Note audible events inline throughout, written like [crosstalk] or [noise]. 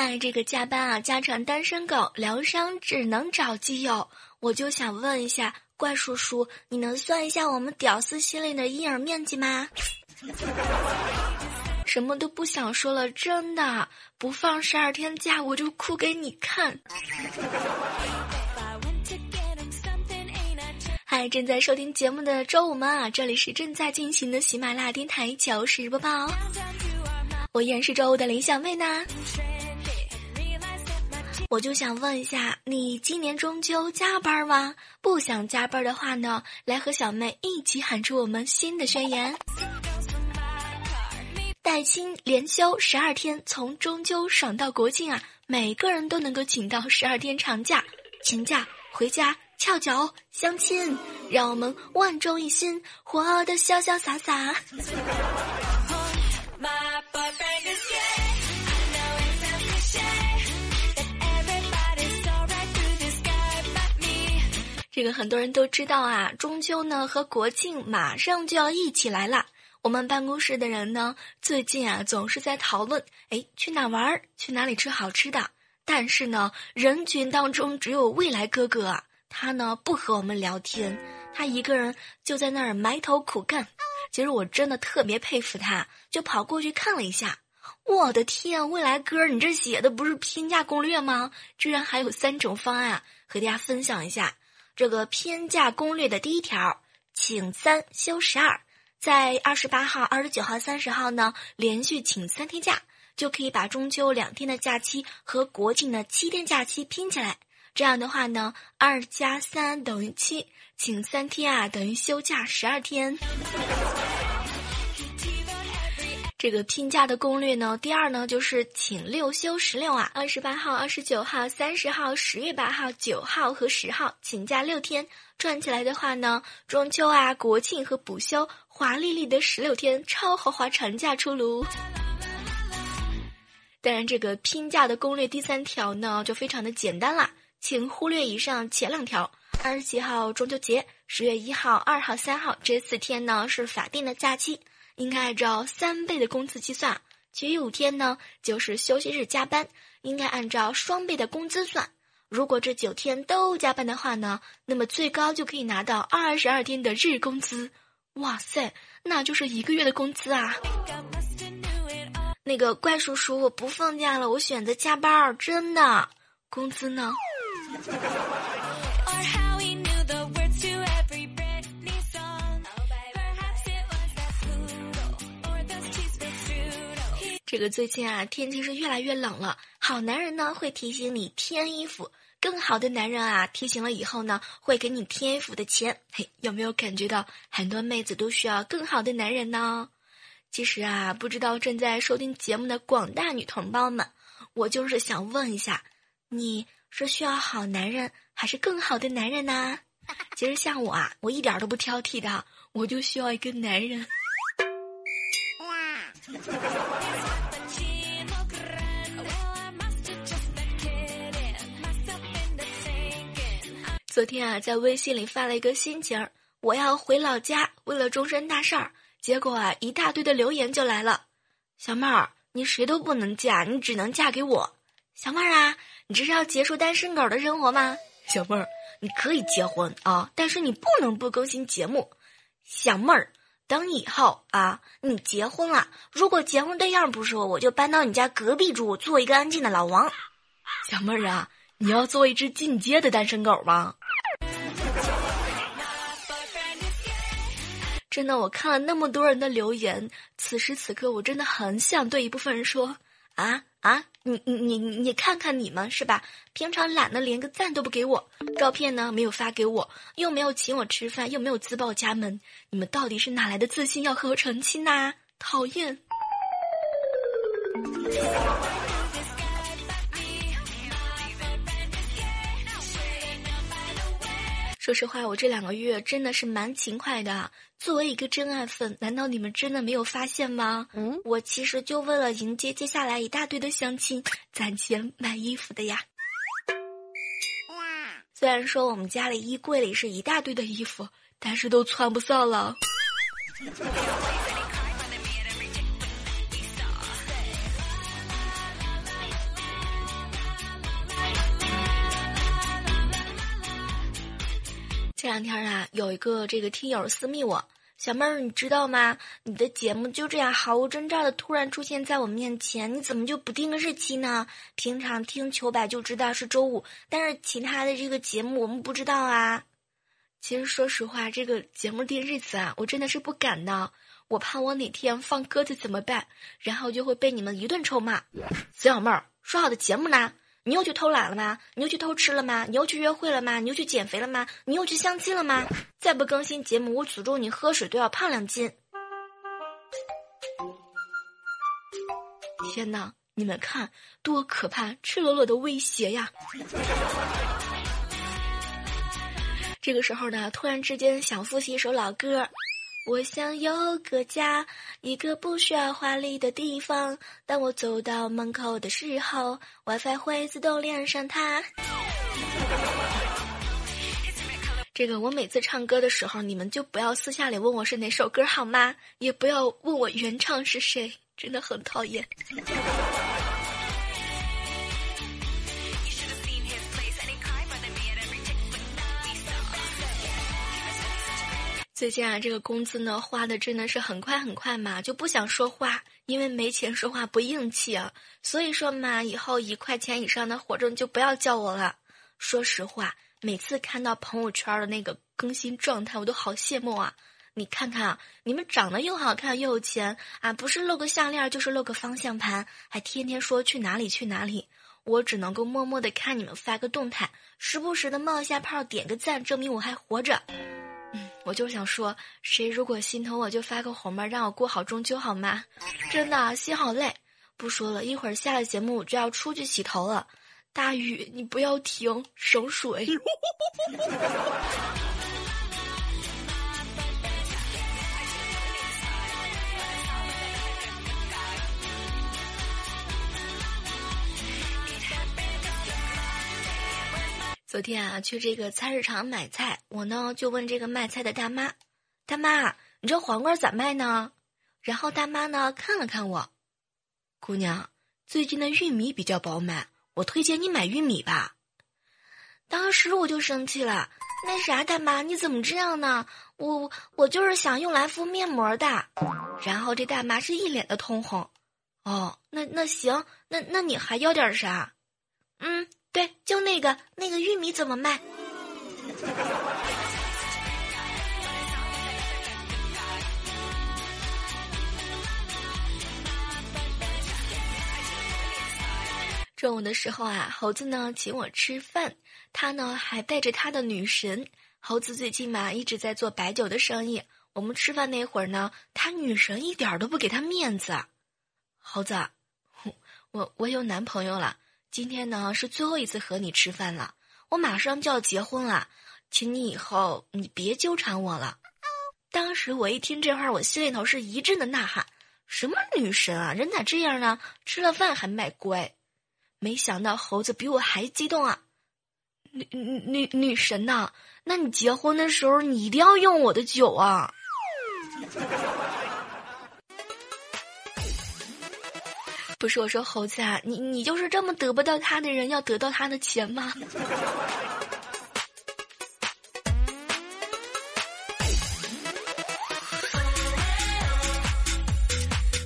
嗨，这个加班啊，家常单身狗疗伤只能找基友。我就想问一下，怪叔叔，你能算一下我们屌丝心里的阴影面积吗？[laughs] 什么都不想说了，真的不放十二天假，我就哭给你看。嗨，正在收听节目的周五们啊，这里是正在进行的喜马拉雅电台糗事播报。我依然是周五的林小妹呢。我就想问一下，你今年中秋加班吗？不想加班的话呢，来和小妹一起喊出我们新的宣言：带薪连休十二天，从中秋爽到国庆啊！每个人都能够请到十二天长假，请假回家翘脚相亲，让我们万众一心，活得潇潇洒洒。这个很多人都知道啊，中秋呢和国庆马上就要一起来了。我们办公室的人呢，最近啊总是在讨论，哎，去哪玩儿，去哪里吃好吃的。但是呢，人群当中只有未来哥哥啊，他呢不和我们聊天，他一个人就在那儿埋头苦干。其实我真的特别佩服他，就跑过去看了一下。我的天，未来哥，你这写的不是拼假攻略吗？居然还有三种方案，和大家分享一下。这个偏假攻略的第一条，请三休十二，在二十八号、二十九号、三十号呢，连续请三天假，就可以把中秋两天的假期和国庆的七天假期拼起来。这样的话呢，二加三等于七，请三天啊，等于休假十二天。这个拼假的攻略呢，第二呢就是请六休十六啊，二十八号、二十九号、三十号、十月八号、九号和十号请假六天，赚起来的话呢，中秋啊、国庆和补休，华丽丽的十六天超豪华长假出炉。当然，这个拼假的攻略第三条呢就非常的简单啦，请忽略以上前两条。二十七号中秋节，十月一号、二号、三号这四天呢是法定的假期。应该按照三倍的工资计算，其余五天呢就是休息日加班，应该按照双倍的工资算。如果这九天都加班的话呢，那么最高就可以拿到二十二天的日工资。哇塞，那就是一个月的工资啊！那个怪叔叔，我不放假了，我选择加班儿，真的。工资呢？这个最近啊，天气是越来越冷了。好男人呢会提醒你添衣服，更好的男人啊提醒了以后呢会给你添衣服的钱。嘿，有没有感觉到很多妹子都需要更好的男人呢？其实啊，不知道正在收听节目的广大女同胞们，我就是想问一下，你是需要好男人还是更好的男人呢？其实像我啊，我一点都不挑剔的，我就需要一个男人。哇昨天啊，在微信里发了一个心情儿我要回老家，为了终身大事儿。结果啊，一大堆的留言就来了。小妹儿，你谁都不能嫁，你只能嫁给我。小妹儿啊，你这是要结束单身狗的生活吗？小妹儿，你可以结婚啊，但是你不能不更新节目。小妹儿，等以后啊，你结婚了，如果结婚对象不说，我就搬到你家隔壁住，做一个安静的老王。小妹儿啊，你要做一只进阶的单身狗吗？真的，我看了那么多人的留言，此时此刻，我真的很想对一部分人说：啊啊，你你你你看看你们是吧？平常懒得连个赞都不给我，照片呢没有发给我，又没有请我吃饭，又没有自报家门，你们到底是哪来的自信要和我成亲呐？讨厌！说实话，我这两个月真的是蛮勤快的。作为一个真爱粉，难道你们真的没有发现吗？嗯，我其实就为了迎接接下来一大堆的相亲，攒钱买衣服的呀。虽然说我们家里衣柜里是一大堆的衣服，但是都穿不上了。[laughs] 这两天啊，有一个这个听友私密我，小妹儿，你知道吗？你的节目就这样毫无征兆的突然出现在我面前，你怎么就不定个日期呢？平常听糗百就知道是周五，但是其他的这个节目我们不知道啊。其实说实话，这个节目定日子啊，我真的是不敢的，我怕我哪天放鸽子怎么办，然后就会被你们一顿臭骂。小妹儿，说好的节目呢？你又去偷懒了吗？你又去偷吃了吗？你又去约会了吗？你又去减肥了吗？你又去相亲了吗？再不更新节目，我诅咒你喝水都要胖两斤！天哪，你们看多可怕，赤裸裸的威胁呀！这个时候呢，突然之间想复习一首老歌。我想有个家，一个不需要华丽的地方。当我走到门口的时候，WiFi 会自动连上它。这个我每次唱歌的时候，你们就不要私下里问我是哪首歌好吗？也不要问我原唱是谁，真的很讨厌。最近啊，这个工资呢花的真的是很快很快嘛，就不想说话，因为没钱说话不硬气啊。所以说嘛，以后一块钱以上的活动就不要叫我了。说实话，每次看到朋友圈的那个更新状态，我都好羡慕啊。你看看啊，你们长得又好看又有钱啊，不是露个项链就是露个方向盘，还天天说去哪里去哪里。我只能够默默的看你们发个动态，时不时的冒一下泡，点个赞，证明我还活着。我就想说，谁如果心疼我，就发个红包，让我过好中秋好吗？真的心好累。不说了，一会儿下了节目我就要出去洗头了。大雨，你不要停，省水。[laughs] 昨天啊，去这个菜市场买菜，我呢就问这个卖菜的大妈：“大妈，你这黄瓜咋卖呢？”然后大妈呢看了看我，姑娘，最近的玉米比较饱满，我推荐你买玉米吧。当时我就生气了，那啥，大妈你怎么这样呢？我我就是想用来敷面膜的。然后这大妈是一脸的通红。哦，那那行，那那你还要点啥？嗯。对，就那个那个玉米怎么卖？中午的时候啊，猴子呢请我吃饭，他呢还带着他的女神。猴子最近嘛一直在做白酒的生意。我们吃饭那会儿呢，他女神一点都不给他面子。猴子，我我有男朋友了。今天呢是最后一次和你吃饭了，我马上就要结婚了，请你以后你别纠缠我了。当时我一听这话，我心里头是一阵的呐喊：什么女神啊，人咋这样呢？吃了饭还卖乖？没想到猴子比我还激动啊！女女女神呐，那你结婚的时候你一定要用我的酒啊！不是我说猴子啊，你你就是这么得不到他的人，要得到他的钱吗？[laughs]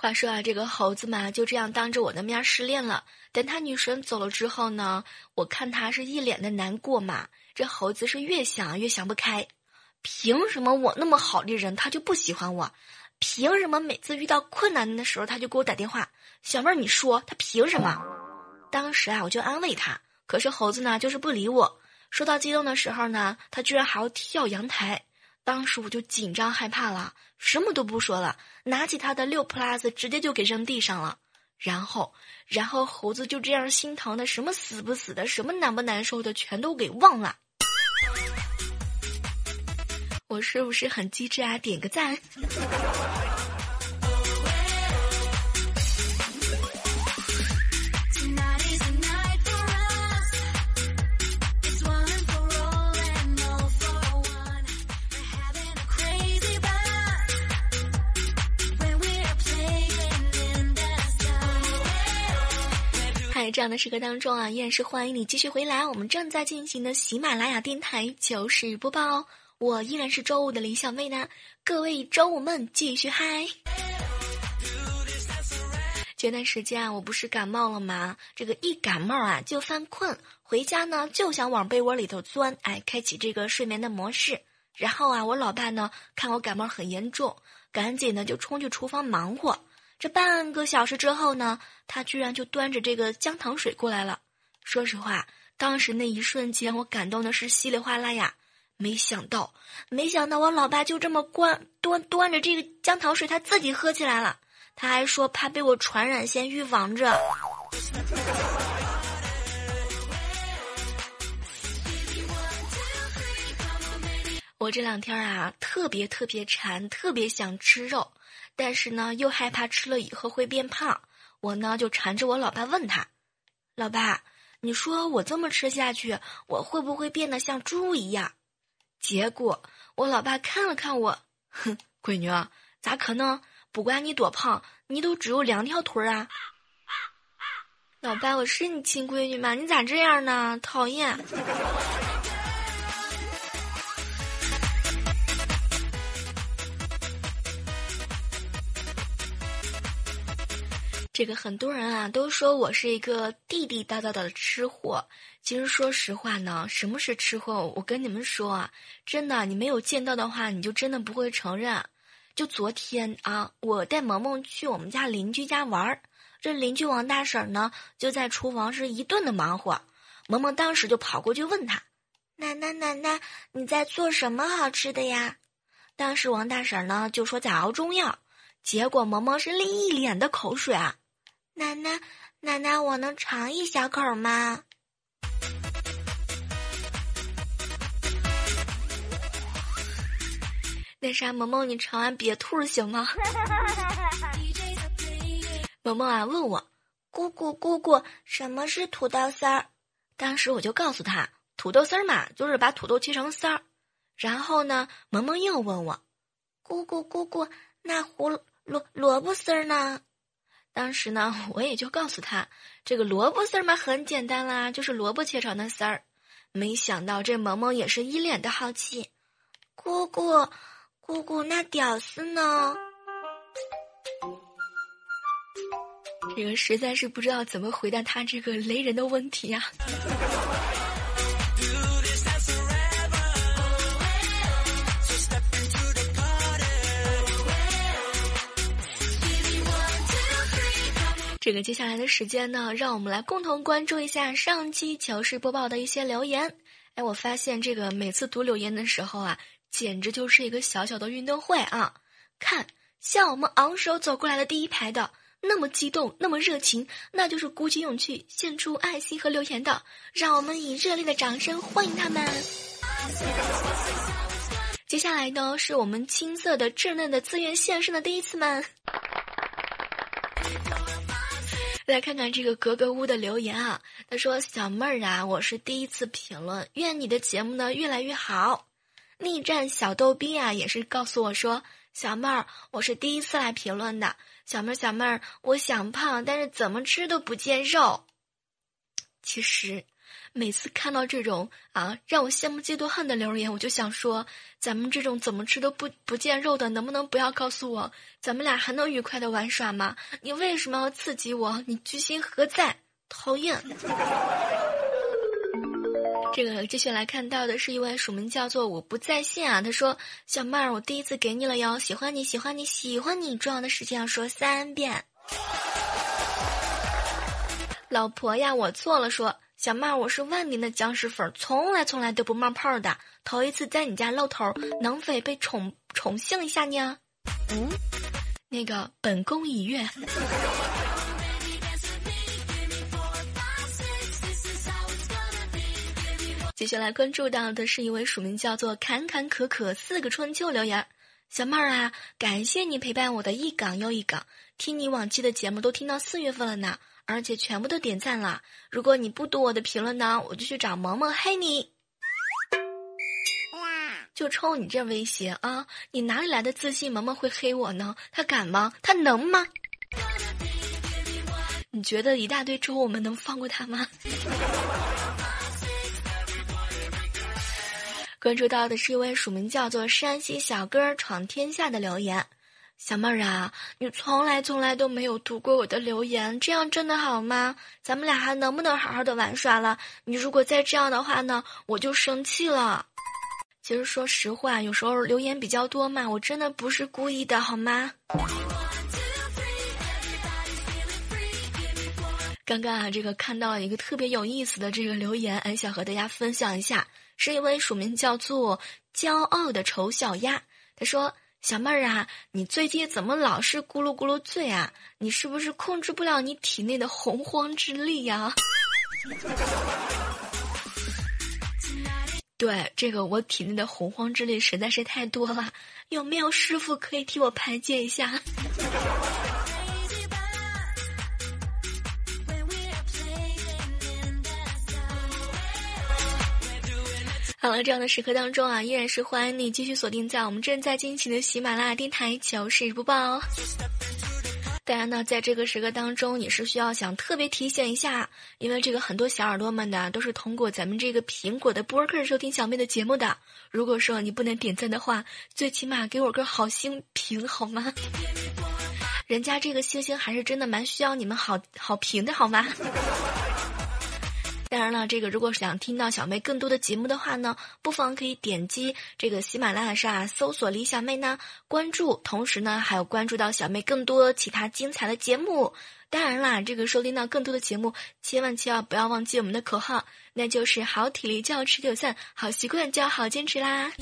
话说啊，这个猴子嘛，就这样当着我的面失恋了。等他女神走了之后呢，我看他是一脸的难过嘛。这猴子是越想越想不开，凭什么我那么好的人他就不喜欢我？凭什么每次遇到困难的时候他就给我打电话？小妹儿，你说他凭什么？当时啊，我就安慰他，可是猴子呢，就是不理我。说到激动的时候呢，他居然还要跳阳台。当时我就紧张害怕了，什么都不说了，拿起他的六 plus 直接就给扔地上了。然后，然后猴子就这样心疼的什么死不死的，什么难不难受的，全都给忘了。我是不是很机智啊？点个赞。在这样的时刻当中啊，依然是欢迎你继续回来。我们正在进行的喜马拉雅电台糗事播报，我依然是周五的李小妹呢。各位周五们继续嗨！前段时间啊，我不是感冒了吗？这个一感冒啊就犯困，回家呢就想往被窝里头钻，哎，开启这个睡眠的模式。然后啊，我老爸呢看我感冒很严重，赶紧呢就冲去厨房忙活。这半个小时之后呢，他居然就端着这个姜糖水过来了。说实话，当时那一瞬间，我感动的是稀里哗啦呀。没想到，没想到我老爸就这么端端端着这个姜糖水，他自己喝起来了。他还说怕被我传染，先预防着。我这两天啊，特别特别馋，特别想吃肉。但是呢，又害怕吃了以后会变胖，我呢就缠着我老爸问他：“老爸，你说我这么吃下去，我会不会变得像猪一样？”结果我老爸看了看我，哼，闺女，咋可能？不管你多胖，你都只有两条腿啊！老爸，我是你亲闺女吗？你咋这样呢？讨厌！这个很多人啊都说我是一个地地道道的吃货。其实说实话呢，什么是吃货？我跟你们说啊，真的，你没有见到的话，你就真的不会承认。就昨天啊，我带萌萌去我们家邻居家玩儿，这邻居王大婶呢就在厨房是一顿的忙活。萌萌当时就跑过去问他：“奶奶奶奶，你在做什么好吃的呀？”当时王大婶呢就说在熬中药，结果萌萌是另一脸的口水啊。奶奶，奶奶，我能尝一小口吗？那啥，萌萌，你尝完别吐行吗？[laughs] 萌萌啊，问我，姑姑姑姑，什么是土豆丝儿？当时我就告诉他，土豆丝儿嘛，就是把土豆切成丝儿。然后呢，萌萌又问我，姑姑姑姑，那胡萝萝卜丝儿呢？当时呢，我也就告诉他，这个萝卜丝儿嘛很简单啦，就是萝卜切成的丝儿。没想到这萌萌也是一脸的好奇，姑姑，姑姑，那屌丝呢？这个实在是不知道怎么回答他这个雷人的问题呀。这个接下来的时间呢，让我们来共同关注一下上期糗事播报的一些留言。哎，我发现这个每次读留言的时候啊，简直就是一个小小的运动会啊！看，向我们昂首走过来的第一排的，那么激动，那么热情，那就是鼓起勇气献出爱心和留言的。让我们以热烈的掌声欢迎他们。接下来呢，是我们青涩的、稚嫩的、自愿献身的第一次们。来看看这个格格巫的留言啊，他说：“小妹儿啊，我是第一次评论，愿你的节目呢越来越好。”逆战小逗逼啊，也是告诉我说：“小妹儿，我是第一次来评论的，小妹儿小妹儿，我想胖，但是怎么吃都不见肉。”其实。每次看到这种啊让我羡慕嫉妒恨的留言，我就想说，咱们这种怎么吃都不不见肉的，能不能不要告诉我？咱们俩还能愉快的玩耍吗？你为什么要刺激我？你居心何在？讨厌！这个继续来看到的是一位署名叫做我不在线啊，他说：“小妹儿，我第一次给你了哟，喜欢你喜欢你喜欢你，重要的事情要说三遍。”老婆呀，我错了，说。小妹，我是万年的僵尸粉，从来从来都不冒泡的，头一次在你家露头，能否被宠宠幸一下呢？嗯，那个本宫已阅。接下来关注到的是一位署名叫做“坎坎可可四个春秋”留言。小妹儿啊，感谢你陪伴我的一港又一港，听你往期的节目都听到四月份了呢，而且全部都点赞了。如果你不读我的评论呢，我就去找萌萌黑你。就冲你这威胁啊！你哪里来的自信？萌萌会黑我呢？他敢吗？他能吗？你觉得一大堆猪我们能放过他吗？关注到的是一位署名叫做山西小哥闯天下的留言，小妹儿啊，你从来从来都没有读过我的留言，这样真的好吗？咱们俩还能不能好好的玩耍了？你如果再这样的话呢，我就生气了。其实说实话，有时候留言比较多嘛，我真的不是故意的，好吗？刚刚啊，这个看到了一个特别有意思的这个留言，哎，想和大家分享一下，是一位署名叫做“骄傲的丑小鸭”，他说：“小妹儿啊，你最近怎么老是咕噜咕噜醉啊？你是不是控制不了你体内的洪荒之力呀？” [laughs] 对，这个我体内的洪荒之力实在是太多了，有没有师傅可以替我排解一下？好了，这样的时刻当中啊，依然是欢迎你继续锁定在我们正在进行的喜马拉雅电台糗事播报。当然呢，在这个时刻当中，也是需要想特别提醒一下，因为这个很多小耳朵们呢，都是通过咱们这个苹果的播客收听小妹的节目的。如果说你不能点赞的话，最起码给我个好星评好吗？人家这个星星还是真的蛮需要你们好好评的好吗？当然了，这个如果想听到小妹更多的节目的话呢，不妨可以点击这个喜马拉雅上搜索“李小妹”呢，关注，同时呢还有关注到小妹更多其他精彩的节目。当然啦，这个收听到更多的节目，千万千万不要忘记我们的口号，那就是好体力就要持久战，好习惯就要好坚持啦。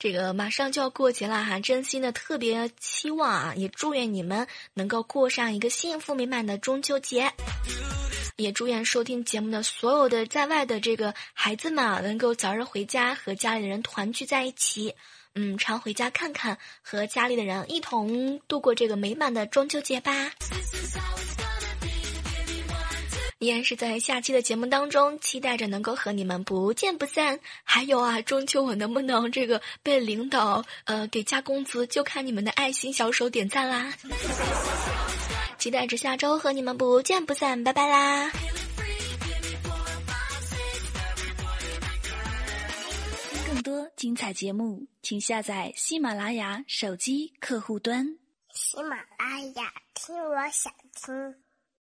这个马上就要过节了哈，真心的特别期望啊，也祝愿你们能够过上一个幸福美满的中秋节，也祝愿收听节目的所有的在外的这个孩子们，能够早日回家和家里的人团聚在一起，嗯，常回家看看，和家里的人一同度过这个美满的中秋节吧。依然是在下期的节目当中，期待着能够和你们不见不散。还有啊，中秋我能不能这个被领导呃给加工资，就看你们的爱心小手点赞啦。期待着下周和你们不见不散，拜拜啦！更多精彩节目，请下载喜马拉雅手机客户端。喜马拉雅，听我想听。